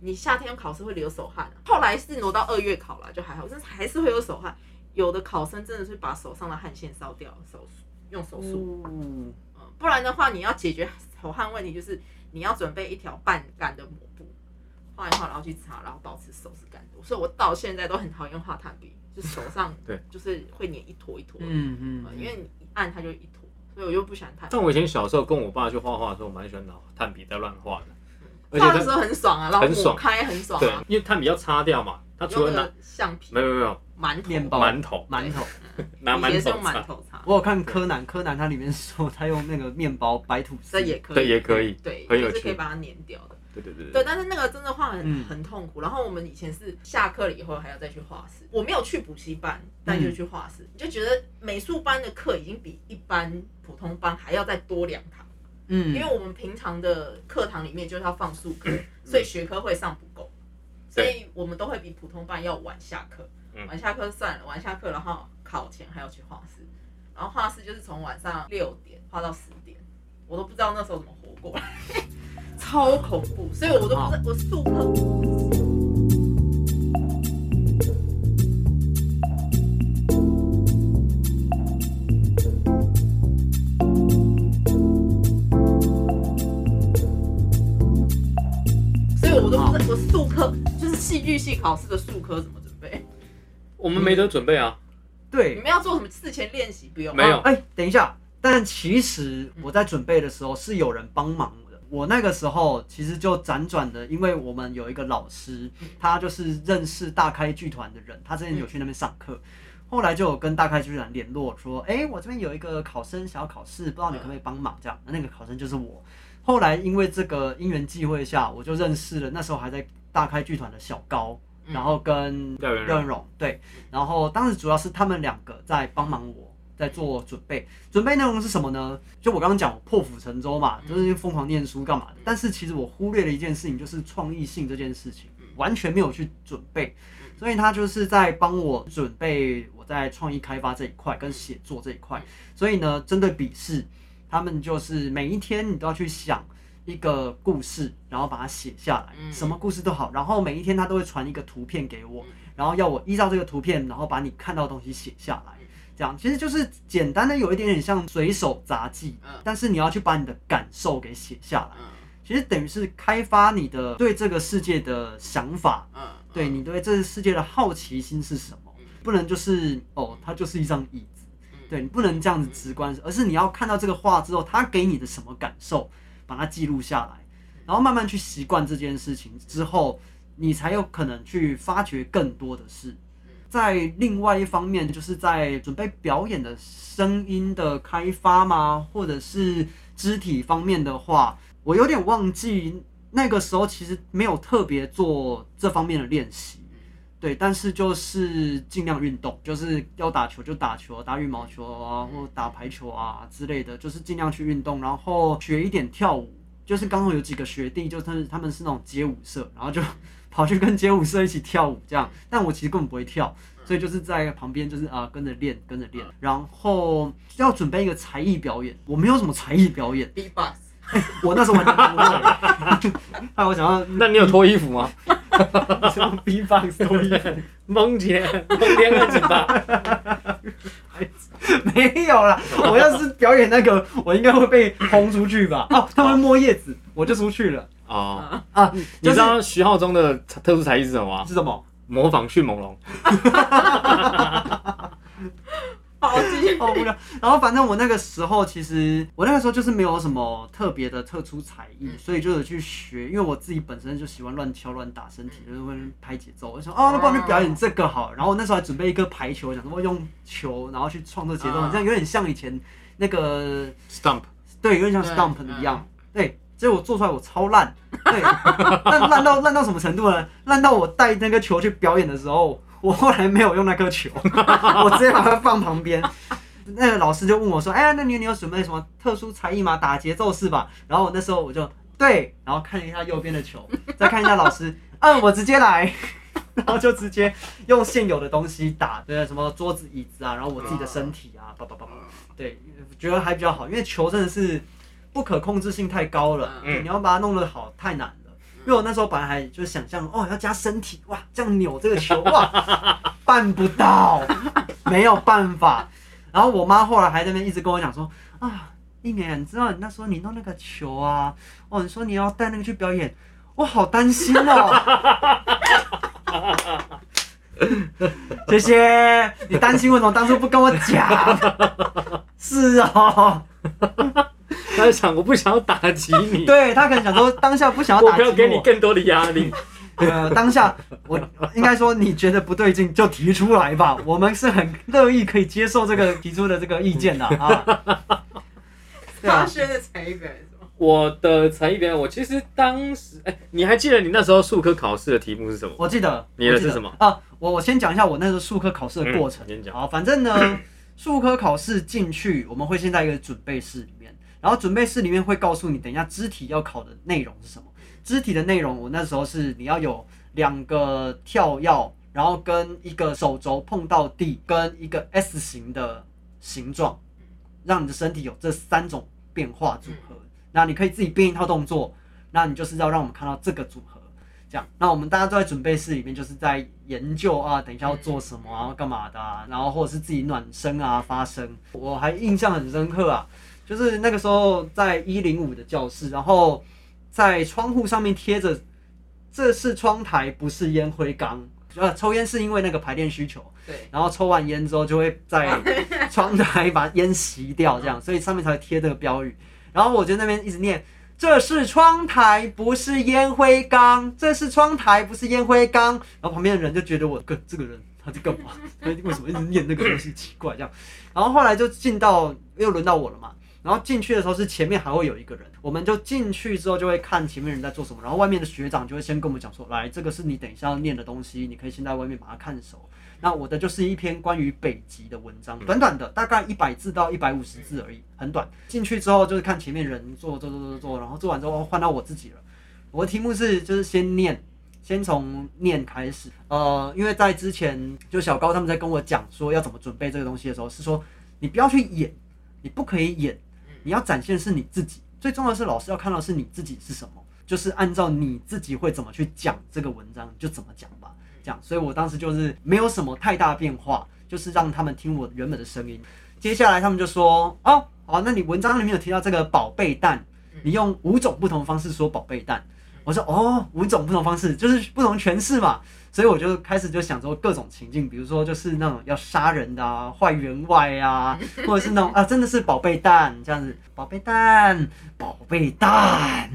Speaker 5: 你夏天考试会流手汗、啊。后来是挪到二月考了，就还好，但是还是会有手汗。有的考生真的是把手上的汗腺烧掉，手用手术。不然的话，你要解决手汗问题，就是你要准备一条半干的抹布，画一画，然后去擦，然后保持手是干的。所以我到现在都很讨厌画炭笔，就手上
Speaker 1: 对，
Speaker 5: 就是会粘一坨一坨的，
Speaker 4: 嗯嗯
Speaker 5: 呃，因为你一按它就一坨，所以我就不喜欢炭笔。
Speaker 1: 但我以前小时候跟我爸去画画的时候，我蛮喜欢拿炭笔在乱画的，
Speaker 5: 画的时候很爽啊，然后
Speaker 1: 很爽。
Speaker 5: 抹开很爽
Speaker 1: 对
Speaker 5: 啊，，
Speaker 1: 因为它比较擦掉嘛，它除了拿
Speaker 5: 用那个橡皮
Speaker 1: 没有没有没有。
Speaker 5: 馒头。
Speaker 4: 面包。
Speaker 1: 馒头。
Speaker 4: 馒头。
Speaker 1: 拿馒
Speaker 5: 以前是用
Speaker 1: 头擦，
Speaker 5: 馒头擦，
Speaker 4: 我有看柯南，柯南它里面说他用那个面包白吐司。
Speaker 5: 这，也可以，
Speaker 1: 对也可以。
Speaker 5: 对，
Speaker 1: 很有趣。
Speaker 5: 就是可以把它粘掉的。
Speaker 1: 对对对
Speaker 5: 对，但是那个真的画很、
Speaker 4: 嗯
Speaker 5: 很痛苦。然后我们以前是下课了以后还要再去画室，我没有去补习班，但就去画室，你就觉得美术班的课已经比一般普通班还要再多两堂，
Speaker 4: 嗯
Speaker 5: 因为我们平常的课堂里面就是要放数课，所以学科会上不够，所以我们都会比普通班要晚下课。
Speaker 1: 嗯
Speaker 5: 晚下课算了，晚下课然后考前还要去画室，然后画室就是从晚上六点画到十点，我都不知道那时候怎么活过来，超恐怖，所以我都不知道我术课。科 就是戏剧系考试的术科怎么准备。
Speaker 1: 我们没得准备啊，对
Speaker 5: 你
Speaker 4: 对
Speaker 5: 们要做什么事前练习？不用，
Speaker 1: 没有
Speaker 4: 哎、等一下，但其实我在准备的时候是有人帮忙的。我那个时候其实就辗转的，因为我们有一个老师，他就是认识大开剧团的人，他之前有去那边上课，后来就有跟大开剧团联络说，哎、我这边有一个考生想要考试，不知道你可不可以帮忙？这样，那那个考生就是我。后来因为这个因缘际会下，我就认识了那时候还在大开剧团的小高，
Speaker 5: 嗯
Speaker 4: 然后跟
Speaker 1: 廖元荣
Speaker 4: 对，然后当时主要是他们两个在帮忙我。在做准备，准备内容是什么呢？就我刚刚讲，我破釜沉舟嘛，就是疯狂念书干嘛的。但是其实我忽略了一件事情，就是创意性这件事情，完全没有去准备。所以他就是在帮我准备我在创意开发这一块跟写作这一块。所以呢，针对笔试，他们就是每一天你都要去想一个故事，然后把它写下来，
Speaker 5: 嗯
Speaker 4: 什么故事都好。然后每一天他都会传一个图片给我，然后要我依照这个图片，然后把你看到的东西写下来。这样其实就是简单的，有一点点像随手杂记
Speaker 5: 嗯，
Speaker 4: 但是你要去把你的感受给写下来。
Speaker 5: 嗯
Speaker 4: 其实等于是开发你的对这个世界的想法，
Speaker 5: 嗯，
Speaker 4: 对你对这个世界的好奇心是什么？不能就是哦，它就是一张椅子，对你不能这样子直观，而是你要看到这个画之后，它给你的什么感受，把它记录下来，然后慢慢去习惯这件事情之后，你才有可能去发掘更多的事。在另外一方面，就是在准备表演的声音的开发吗，或者是肢体方面的话，我有点忘记那个时候其实没有特别做这方面的练习。对，但是就是尽量运动，就是要打球就打球，打羽毛球啊，或打排球啊之类的，就是尽量去运动，然后学一点跳舞。就是刚好有几个学弟，就是他们是那种街舞社，然后就 跑去跟街舞社一起跳舞这样。但我其实根本不会跳，所以就是在旁边就是啊跟着练，跟着练。然后要准备一个才艺表演，我没有什么才艺表演
Speaker 5: ，B box，
Speaker 4: 我那时候完全不会。害我想要
Speaker 1: 那你有脱衣服吗？
Speaker 4: 什么 B box 多一点。
Speaker 1: 蒙姐，蒙天二几吧？
Speaker 4: 没有啦，我要是表演那个，我应该会被轰出去吧？哦，他们摸叶子，我就出去了
Speaker 1: 哦，
Speaker 4: 啊！
Speaker 1: 你
Speaker 4: 就是
Speaker 1: 知道徐浩中的特殊才艺是什么吗？
Speaker 4: 是什么？
Speaker 1: 模仿迅猛龙。
Speaker 5: 好继续。
Speaker 4: 好无聊。然后反正我那个时候，其实我那个时候就是没有什么特别的特殊才艺，所以就有去学，因为我自己本身就喜欢乱敲乱打身体，就是会拍节奏。我就想，哦，那不然就表演这个好了。然后我那时候还准备一个排球，想说用球，然后去创作节奏，
Speaker 5: 啊
Speaker 4: 这样有点像以前那个
Speaker 1: Stump，
Speaker 4: 对，有点像
Speaker 5: 对
Speaker 4: stump 的一样。对，结果做出来我超烂，对，烂烂到烂到什么程度呢？烂到我带那个球去表演的时候，我后来没有用那颗球，我直接把它放旁边。那个老师就问我说：“哎、那你你有准备什么特殊才艺吗？打节奏是吧？”然后我那时候我就对，然后看一下右边的球，再看一下老师，嗯，我直接来，然后就直接用现有的东西打，对，什么桌子、椅子啊，然后我自己的身体啊，叭叭叭叭，对，觉得还比较好，因为球真的是不可控制性太高了，
Speaker 5: 嗯
Speaker 4: 你要把它弄得好太难了。因为我那时候本来还就想象哦，要加身体哇，这样扭这个球哇，办不到，没有办法。然后我妈后来还在那边一直跟我讲说啊，一年，你知道你那时候你弄那个球啊，哦，你说你要带那个去表演，我好担心哦。谢谢你担心，为什么当初不跟我讲？是哦，
Speaker 1: 他就想我不想要打击你，
Speaker 4: 对他可能想说当下不想要
Speaker 1: 我
Speaker 4: 打击
Speaker 1: 不要给你更多的压力。
Speaker 4: 呃，当下我应该说你觉得不对劲就提出来吧，我们是很乐意可以接受这个提出的这个意见的啊。对啊，
Speaker 5: 他轩的才艺表演是吗？
Speaker 1: 我的才艺表演，我其实当时，哎、你还记得你那时候数科考试的题目是什么？
Speaker 4: 我记得
Speaker 1: 你的
Speaker 4: 我记得
Speaker 1: 是什么
Speaker 4: 啊？我我先讲一下我那时候数科考试的过程
Speaker 1: 嗯。先讲
Speaker 4: 好，反正呢，数科考试进去，我们会先在一个准备室里面，然后准备室里面会告诉你，等一下肢体要考的内容是什么。肢体的内容，我那时候是你要有两个跳跃，然后跟一个手肘碰到地，跟一个 S 型的形状，让你的身体有这三种变化组合。那你可以自己编一套动作，那你就是要让我们看到这个组合。这样，那我们大家都在准备室里面，就是在研究啊，等一下要做什么啊，干嘛的啊，然后或者是自己暖身啊、发声。我还印象很深刻啊，就是那个时候在一零五的教室，然后在窗户上面贴着“这是窗台，不是烟灰缸”。呃，抽烟是因为那个排练需求，
Speaker 5: 对，
Speaker 4: 然后抽完烟之后就会在 窗台把烟吸掉，这样，所以上面才会贴这个标语。然后我就在那边一直念：“这是窗台，不是烟灰缸。这是窗台，不是烟灰缸。”然后旁边的人就觉得我个这个人他在干嘛？他 为什么一直念那个东西？奇怪这样。然后后来就进到又轮到我了嘛。然后进去的时候是前面还会有一个人，我们就进去之后就会看前面人在做什么，然后外面的学长就会先跟我们讲说，来，这个是你等一下要念的东西，你可以先在外面把它看熟。那我的就是一篇关于北极的文章，短短的，大概一百字到一百五十字而已，很短。进去之后就是看前面人做做做做做，然后做完之后换到我自己了。我的题目是就是先念，先从念开始。呃，因为在之前就小高他们在跟我讲说要怎么准备这个东西的时候，是说你不要去演，你不可以演，你要展现是你自己。最重要的是老师要看到是你自己是什么，就是按照你自己会怎么去讲这个文章就怎么讲吧。这样，所以我当时就是没有什么太大变化，就是让他们听我原本的声音。接下来他们就说：“哦，好，那你文章里面有提到这个宝贝蛋，你用五种不同方式说宝贝蛋。”我说：“哦，五种不同方式，就是不同诠释嘛。”所以我就开始就想说各种情境，比如说就是那种要杀人的啊，坏员外啊，或者是那种啊真的是宝贝蛋这样子，宝贝蛋，宝贝蛋。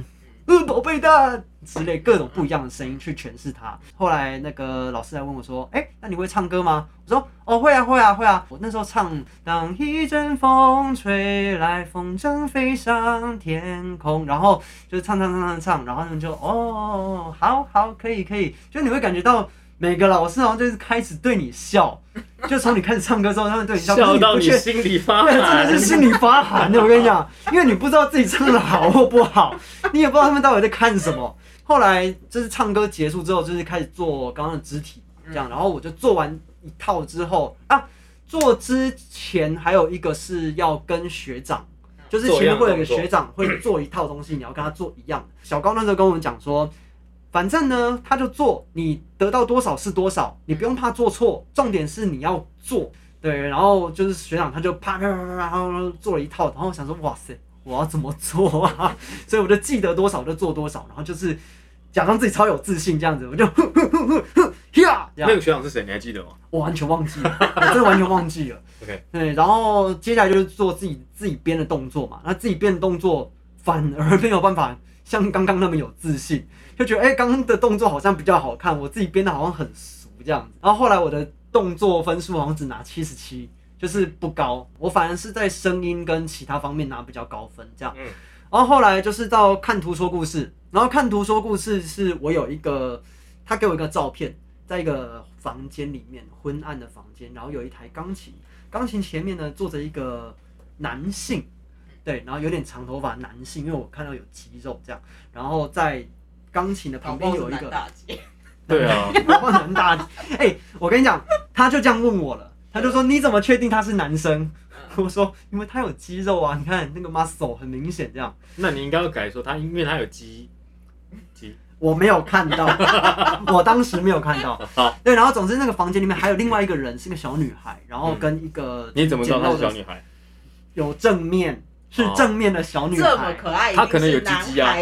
Speaker 4: 呃，宝贝蛋之类各种不一样的声音去诠释它。后来那个老师来问我说：“哎、那你会唱歌吗？”我说：“哦，会啊，会啊，会啊。”我那时候唱《当一阵风吹来，风筝飞上天空》，然后就唱唱唱唱唱，然后他们就哦，好好，可以可以，就你会感觉到每个老师好像就是开始对你笑，就从你开始唱歌之后，他们对你笑，
Speaker 1: 笑到你心里发
Speaker 4: 对，真的是。心里发寒的。我跟你讲，因为你不知道自己唱的好或不好，你也不知道他们到底在看什么。后来就是唱歌结束之后，就是开始做刚刚的肢体，这样，然后我就做完一套之后啊，做之前还有一个是要跟学长。就是前面会有一个学长会做一套东西，你要跟他做一样的。小高那时候跟我们讲说，反正呢，他就做，你得到多少是多少，你不用怕做错，重点是你要做。对，然后就是学长他就啪啪啪啪，然后做了一套，然后我想说哇塞，我要怎么做啊？所以我就记得多少就做多少，然后就是假装自己超有自信这样子，我就哼哼哼哼哼
Speaker 1: 那个学长是谁？你还记得吗？
Speaker 4: 我完全忘记了，我真的完全忘记了。
Speaker 1: OK
Speaker 4: 对，然后接下来就是做自己自己编的动作嘛，那自己编的动作反而没有办法像刚刚那么有自信，就觉得哎，刚刚的动作好像比较好看，我自己编的好像很熟这样子。然后后来我的动作分数好像只拿七十七，就是不高，我反而是在声音跟其他方面拿比较高分这样。
Speaker 1: 嗯
Speaker 4: 然后后来就是到看图说故事，然后看图说故事是我有一个，他给我一个照片，在一个房间里面昏暗的房间，然后有一台钢琴，钢琴前面呢坐着一个男性，对，然后有点长头发男性，因为我看到有肌肉这样，然后在钢琴的旁边有一个
Speaker 5: 大姐，
Speaker 1: 对啊，
Speaker 4: 搞不好很大。哎、我跟你讲，他就这样问我了，他就说你怎么确定他是男生？我说因为他有肌肉啊，你看那个 muscle 很明显这样。
Speaker 1: 那你应该要改说他，因为他有肌肌
Speaker 4: 我没有看到，我当时没有看到。
Speaker 1: 好，
Speaker 4: 对，然后总之那个房间里面还有另外一个人，是个小女孩，然后跟一个
Speaker 1: 你怎么知道她是小女孩？
Speaker 4: 有正面，是
Speaker 1: 哦
Speaker 4: 正面的小女
Speaker 5: 这么
Speaker 4: 孩。
Speaker 5: 可爱，
Speaker 1: 她可能有鸡鸡啊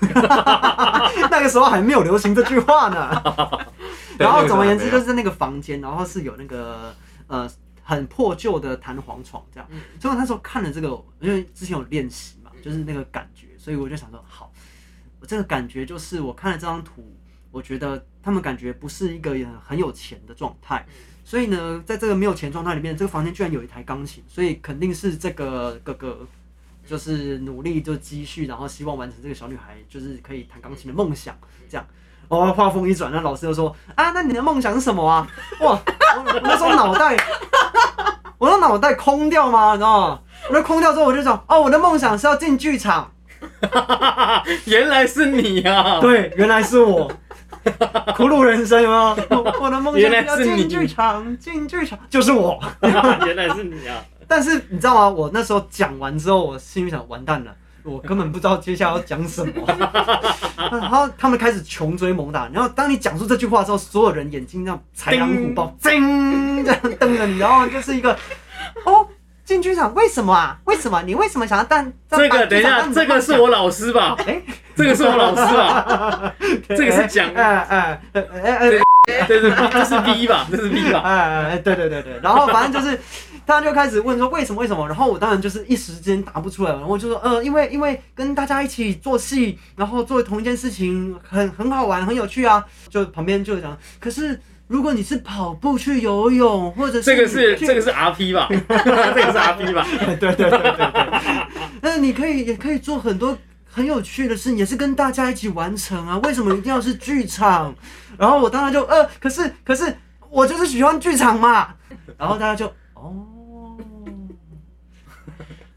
Speaker 4: 那个时候还没有流行这句话呢。然后总而言之，就是那个房间，然后是有那个呃很破旧的弹簧床这样。
Speaker 5: 嗯
Speaker 4: 所以我那时候看了这个，因为之前有练习嘛，就是那个感觉，所以我就想说，好，我这个感觉就是我看了这张图，我觉得他们感觉不是一个很有钱的状态，所以呢，在这个没有钱状态里面，这个房间居然有一台钢琴，所以肯定是这个哥哥。就是努力就积蓄，然后希望完成这个小女孩就是可以弹钢琴的梦想，这样。哦，话锋一转，那老师就说啊，那你的梦想是什么啊？哇，我我那时候脑袋，我的脑袋空掉吗？你知道吗？我那空掉之后，我就想，哦，我的梦想是要进剧场。
Speaker 1: 原来是你啊！
Speaker 4: 对，原来是我，苦鲁人生有没有？我我的梦想
Speaker 1: 是你
Speaker 4: 要进剧场，进剧场就是我。
Speaker 1: 原来是你啊！
Speaker 4: 但是你知道吗？我那时候讲完之后，我心里想，完蛋了，我根本不知道接下来要讲什么。然后他们开始穷追猛打，然后当你讲出这句话之后，所有人眼睛这样豺狼虎豹，叮这样瞪着你，然后就是一个哦。进剧场为什么啊？为什么？你为什么想要当
Speaker 1: 这个等一下，这个是我老师吧？
Speaker 4: 哎，
Speaker 1: 这个是我老师吧？这个是讲
Speaker 4: 哎哎哎哎哎
Speaker 1: 对对，这是 B 吧？这是 B 吧？
Speaker 4: 哎哎，对对对对，然后反正就是，他就开始问说为什么为什么，然后我当然就是一时之间答不出来，然后我就说呃，因为因为跟大家一起做戏，然后做同一件事情很很好玩，很有趣啊，就旁边就讲，可是如果你是跑步去游泳，或者是
Speaker 1: 这个是这个是 RP 吧？这个是 RP 吧？
Speaker 4: 对对对对对，那你可以也可以做很多很有趣的事，也是跟大家一起完成啊。为什么一定要是剧场？然后我当然就呃，可是可是我就是喜欢剧场嘛。然后大家就哦，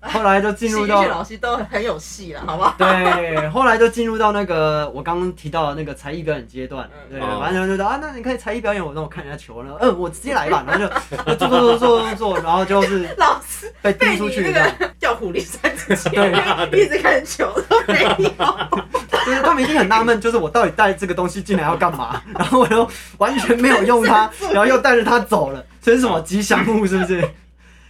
Speaker 4: 后来就进入
Speaker 5: 戏剧
Speaker 4: 到
Speaker 5: 老师都很有戏了，好不好？
Speaker 4: 对，后来就进入到那个我刚刚提到的那个才艺表演阶段。对，
Speaker 1: 哦
Speaker 4: 完全就说啊，那你可以才艺表演，我让我看人家球了。嗯，我直接来吧，然后就就做做做做做做，然后就是
Speaker 5: 老师
Speaker 4: 被踢出去这样。
Speaker 5: 个叫苦力山之前，
Speaker 1: 对
Speaker 5: 一直看球都没有。
Speaker 4: 就是他们一定很纳闷，就是我到底带这个东西进来要干嘛？然后我又完全没有用它，然后又带着它走了，这是什么吉祥物是不是？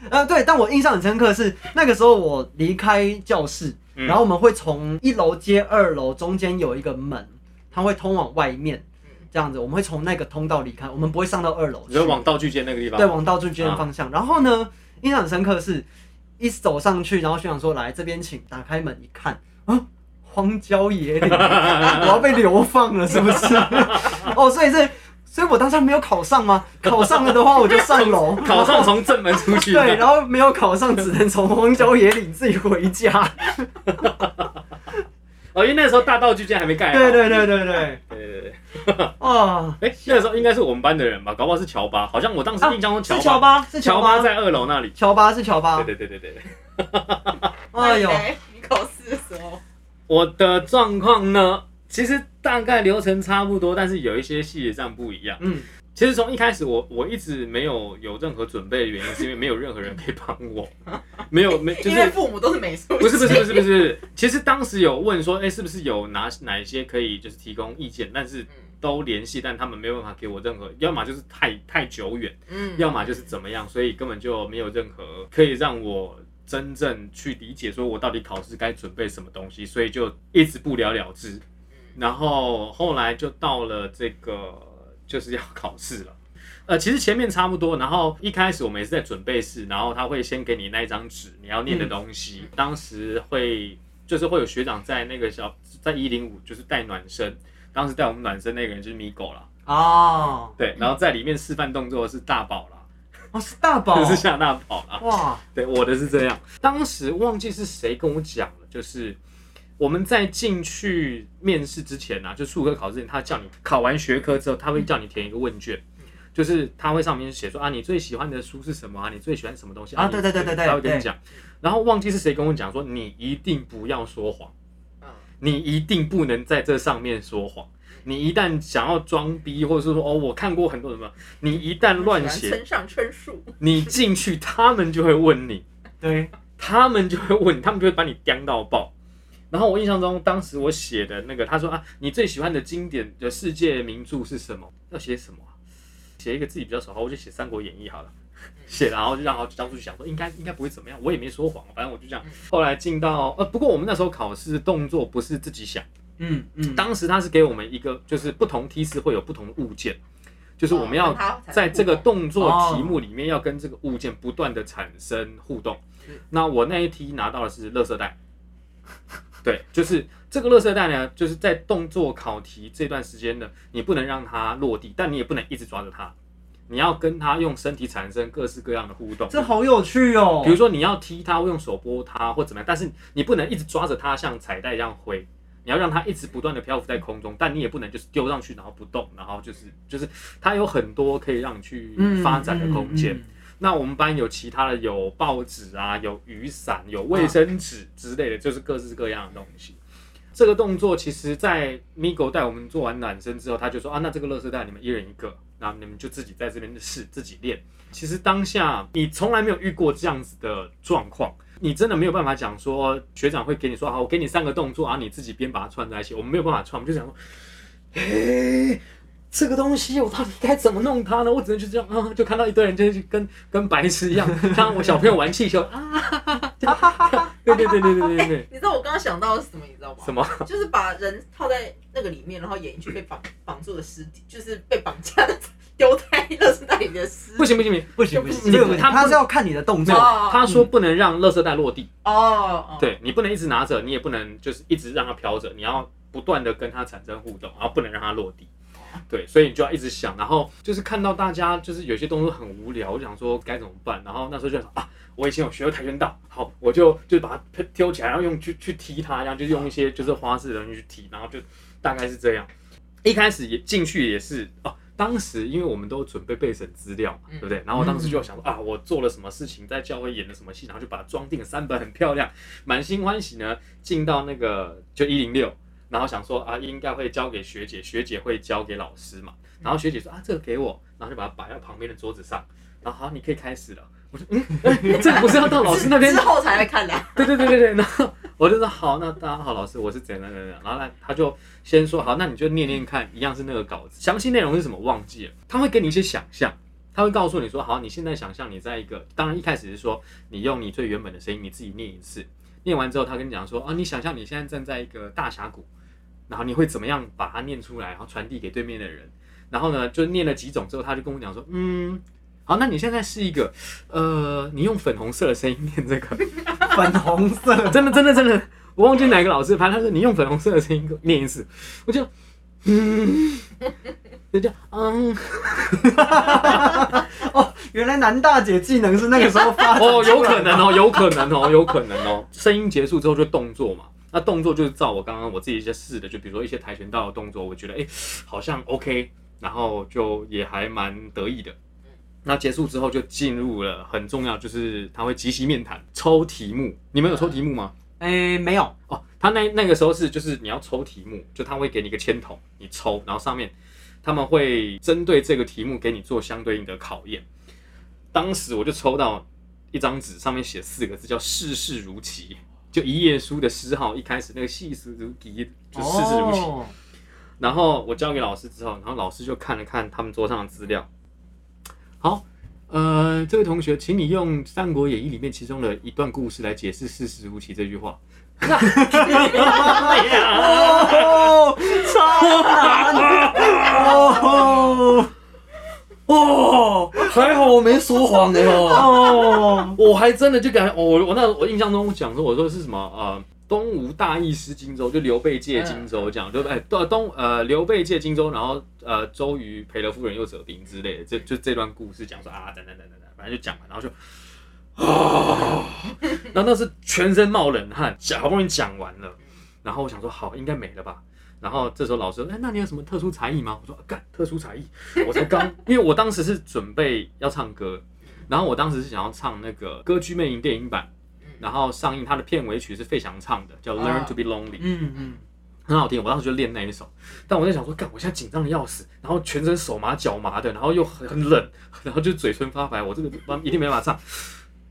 Speaker 4: 呃，对，但我印象很深刻的是那个时候我离开教室，
Speaker 1: 嗯
Speaker 4: 然后我们会从一楼接二楼，中间有一个门，它会通往外面，这样子，我们会从那个通道离开，我们不会上到二楼去
Speaker 1: 你说。往道具间那个地方？
Speaker 4: 对，往道具间的方向。然后呢，印象很深刻的是，一走上去，然后学长说：“来这边请。”打开门一看，啊，荒郊野岭，我要被流放了，是不是？哦，所以是，所以我当时没有考上吗？考上了的话，我就上楼。
Speaker 1: 考上从正门出去。
Speaker 4: 对，然后没有考上，只能从荒郊野岭自己回家。
Speaker 1: 哦，因为那时候大道具间还没盖好。
Speaker 4: 对对对对对，
Speaker 1: 对对对。
Speaker 4: 哦，
Speaker 1: 哎，那个时候应该是我们班的人吧？搞不好是乔巴，好像我当时印象中
Speaker 4: 是乔
Speaker 1: 巴，
Speaker 4: 是乔巴，
Speaker 1: 乔巴在二楼那里。
Speaker 4: 乔巴是乔巴。
Speaker 1: 对对对对对对。
Speaker 4: 哎呦，
Speaker 5: 你考试的时候，
Speaker 1: 我的状况呢，其实大概流程差不多，但是有一些细节上不一样。
Speaker 4: 嗯，
Speaker 1: 其实从一开始我我一直没有有任何准备的原因，是因为没有任何人可以帮我，没有没就是
Speaker 5: 因为父母都是美术，
Speaker 1: 不是不是不是不是，其实当时有问说，哎、是不是有哪哪一些可以就是提供意见，但是都联系，但他们没有办法给我任何，要么就是太太久远，
Speaker 5: 嗯。
Speaker 1: 要么就是怎么样，所以根本就没有任何可以让我真正去理解，说我到底考试该准备什么东西，所以就一直不了了之。然后后来就到了这个就是要考试了。呃，其实前面差不多，然后一开始我们也是在准备室，然后他会先给你那一张纸，你要念的东西。当时会就是会有学长在那个小在一零五就是带暖身，当时带我们暖身那个人就是米狗啦，
Speaker 4: 哦，
Speaker 1: 对，然后在里面示范动作是大宝啦，
Speaker 4: 哦是大宝
Speaker 1: 就，是夏大宝啦。
Speaker 4: 哇，
Speaker 1: 对，我的是这样。当时忘记是谁跟我讲了，就是我们在进去面试之前啊，就数科考试前，他叫你考完学科之后，他会叫你填一个问卷，就是他会上面写说啊，你最喜欢的书是什么啊？你最喜欢什么东西
Speaker 4: 啊对对对对对对
Speaker 1: 他会跟你讲。然后忘记是谁跟我讲说，你一定不要说谎，
Speaker 5: 嗯，
Speaker 1: 你一定不能在这上面说谎。你一旦想要装逼，或者是说哦，我看过很多什么，你一旦乱写，
Speaker 5: 村上春树，
Speaker 1: 你进去，他们就会问你，
Speaker 4: 对，
Speaker 1: 他们就会问你，他们就会把你刁到爆。然后我印象中，当时我写的那个，他说啊，你最喜欢的经典的世界名著是什么？要写什么啊？写一个自己比较熟，好，我就写《三国演义》好了。写，然后就让他当初就想说，应该应该不会怎么样，我也没说谎，反正我就这样。后来进到呃，不过我们那时候考试动作不是自己想，
Speaker 4: 嗯嗯，
Speaker 1: 当时他是给我们一个，就是不同梯次会有不同的物件，就是我们要在这个
Speaker 5: 动
Speaker 1: 动作题目里面要跟这个物件不断的产生互动。那我那一题拿到的是垃圾袋，对，就是这个垃圾袋呢，就是在动作考题这段时间呢，你不能让它落地，但你也不能一直抓着它，你要跟它用身体产生各式各样的互动。
Speaker 4: 这好有趣哦。
Speaker 1: 比如说你要踢它，或用手拨它，或怎么样，但是你不能一直抓着它像彩带一样挥，你要让它一直不断的漂浮在空中，但你也不能就是丢上去然后不动，然后就是就是它有很多可以让你去
Speaker 4: 嗯
Speaker 1: 发展的空间。
Speaker 4: 嗯嗯
Speaker 1: 那我们班有其他的，有报纸啊，有雨伞，有卫生纸之类的，就是各式各样的东西。这个动作其实，在 Migo 带我们做完暖身之后，他就说啊，那这个乐色袋你们一人一个，那你们就自己在这边试，自己练。其实当下你从来没有遇过这样子的状况，你真的没有办法讲说学长会给你说好，我给你三个动作，然后你自己边把它串在一起。我们没有办法串，我们就想说，嘿，这个东西我到底该怎么弄它呢？我只能就这样啊，就看到一堆人就是跟跟白痴一样，像我小朋友玩气球啊，哈哈哈对对对对对对对，
Speaker 5: 你知道我刚刚想到的是什么？你知道吗？
Speaker 1: 什么？
Speaker 5: 就是把人套在那个里面，然后演一具被绑绑住的尸体，就是被绑架的丢在垃圾袋里的尸体。
Speaker 1: 不行不行不行，
Speaker 4: 不行不行，
Speaker 1: 他不
Speaker 4: 他是要看你的动作。
Speaker 5: 哦
Speaker 1: 他说不能让垃圾袋落地，
Speaker 5: 哦，哦，
Speaker 1: 对你不能一直拿着，你也不能就是一直让它飘着，你要不断的跟它产生互动，然后不能让它落地。对，所以你就要一直想，然后就是看到大家就是有些动作很无聊，我想说该怎么办，然后那时候就想啊，我以前有学过跆拳道，好，我就就把它丢起来，然后用去去踢它，然后就用一些就是花式的东西去踢，然后就大概是这样。一开始也进去也是哦，当时因为我们都准备备审资料嘛，
Speaker 5: 嗯
Speaker 1: 对不对？然后我当时就想说啊，我做了什么事情，在教会演了什么戏，然后就把它装订了三本，很漂亮，满心欢喜呢，进到那个就一零六，然后想说啊，应该会交给学姐，学姐会交给老师嘛。然后学姐说啊，这个给我，然后就把它摆在旁边的桌子上，然后好，你可以开始了。我说嗯，哎这不是要到老师那边
Speaker 5: 之后才会看的。
Speaker 1: 对对对对对，然后我就说好，那大家好，老师，我是怎样怎样怎样，然后呢，他就先说好，那你就念念看，一样是那个稿子，详细内容是什么忘记了，他会给你一些想象，他会告诉你说，好，你现在想象你在一个，当然一开始是说你用你最原本的声音，你自己念一次，念完之后，他跟你讲说，啊，你想象你现在站在一个大峡谷，然后你会怎么样把它念出来，然后传递给对面的人，然后呢，就念了几种之后，他就跟我讲说，嗯。好，那你现在是一个，呃，你用粉红色的声音念这个，
Speaker 4: 粉红色，
Speaker 1: 真的真的真的，我忘记哪个老师反正，他说你用粉红色的声音念一次，我就嗯，就这样嗯，
Speaker 4: 哦，原来男大姐技能是那个时候发展
Speaker 1: 哦，有可能哦，有可能哦，有可能哦。声音结束之后就动作嘛，那动作就是照我刚刚我自己一些试的，就比如说一些跆拳道的动作，我觉得哎、好像 OK，然后就也还蛮得意的。那结束之后就进入了很重要，就是他会即席面谈抽题目，你们有抽题目吗？
Speaker 4: 哎，没有，
Speaker 1: 哦，他那那个时候是就是你要抽题目，就他会给你一个签筒，你抽，然后上面他们会针对这个题目给你做相对应的考验。当时我就抽到一张纸，上面写四个字叫“事事如棋”，就一页书的诗号，一开始那个“细思如棋”就事事如棋。
Speaker 4: 哦
Speaker 1: 然后我交给老师之后，然后老师就看了看他们桌上的资料。好，呃，这位同学，请你用《三国演义》里面其中的一段故事来解释“事事如棋”这句话。
Speaker 4: 哦，超难哦
Speaker 1: 哦，还好我没说谎的哦，
Speaker 4: 哦，
Speaker 1: 我还真的就感觉，哦，我我那我印象中讲说，我说是什么呃，东吴大意失荆州，就刘备借荆州这样，就哎东东呃刘备借荆州，然后呃周瑜赔了夫人又折兵之类的，这就这段故事讲说啊等等等等等，反正就讲完，然后就啊，然后那是全身冒冷汗，讲好不容易讲完了。然后我想说好，应该没了吧。然后这时候老师说，哎，那你有什么特殊才艺吗？我说，啊干、特殊才艺，我才刚，因为我当时是准备要唱歌，然后我当时是想要唱那个《歌剧魅影》电影版，然后上映它的片尾曲是费翔唱的，叫《Learn to Be Lonely》。
Speaker 4: 嗯嗯，
Speaker 1: 很好听，我当时就练那一首，但我在想说，干，我现在紧张的要死，然后全身手麻脚麻的，然后又很很冷，然后就嘴唇发白，我这个一定没办法唱。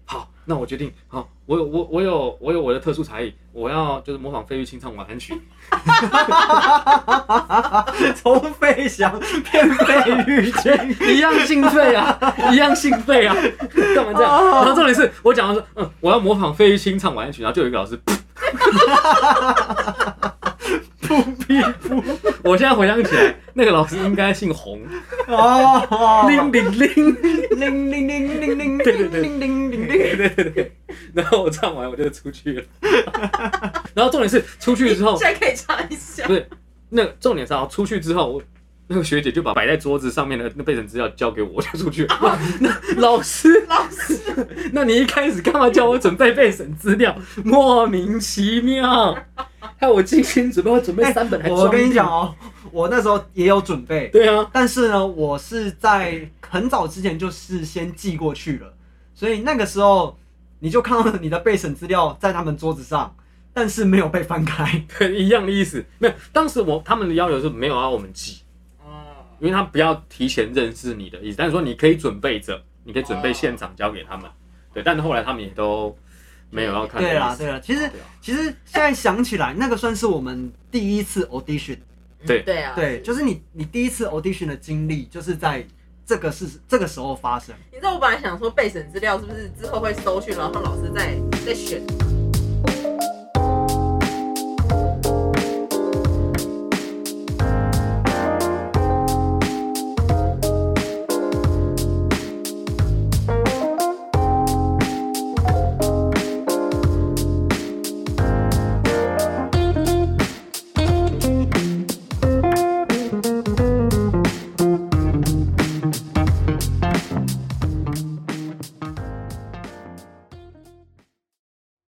Speaker 1: 好，那我决定，好，我有我我有我有我的特殊才艺，我要就是模仿费玉清唱晚安曲。
Speaker 4: 从费翔变费玉清，
Speaker 1: 一样兴奋啊，一样兴奋啊，干嘛这样？然后重点是我讲的说，嗯，我要模仿费玉清唱晚安曲，然后就有一个老师，
Speaker 4: 不必不
Speaker 1: 我现在回想起来，那个老师应该姓洪，
Speaker 4: 哦，
Speaker 1: 铃铃铃。
Speaker 4: 铃铃铃铃铃
Speaker 1: 对对对
Speaker 4: 铃铃铃铃，
Speaker 1: 对对对对，然后我唱完我就出去了，然后重点是出去之后
Speaker 5: 现，在可以唱一下
Speaker 1: 不。是那重点是啊，出去之后，我那个学姐就把摆在桌子上面的那备审资料交给我，我就出去了。那老师，
Speaker 5: 老师，
Speaker 1: 那你一开始干嘛叫我准备备审资料？莫名其妙，害我精心准备，我准备三本
Speaker 4: 我跟你讲，哦，我那时候也有准备，
Speaker 1: 对啊，
Speaker 4: 但是呢，我是在很早之前就是先寄过去了，所以那个时候你就看到你的备审资料在他们桌子上，但是没有被翻开。
Speaker 1: 对，一样的意思。没有，当时我他们的要求是没有要我们寄，
Speaker 5: 哦，
Speaker 1: 因为他不要提前认识你的意思，但是说你可以准备着，你可以准备现场交给他们。对，但是后来他们也都没有要看。
Speaker 4: 对啦，对啦，其实其实现在想起来，那个算是我们第一次 audition，
Speaker 1: 对。
Speaker 5: 对啊，
Speaker 4: 对，就是你你第一次 audition 的经历，就是在这个是这个时候发生。
Speaker 5: 你知道我本来想说备审资料是不是之后会搜去，然后老师再再选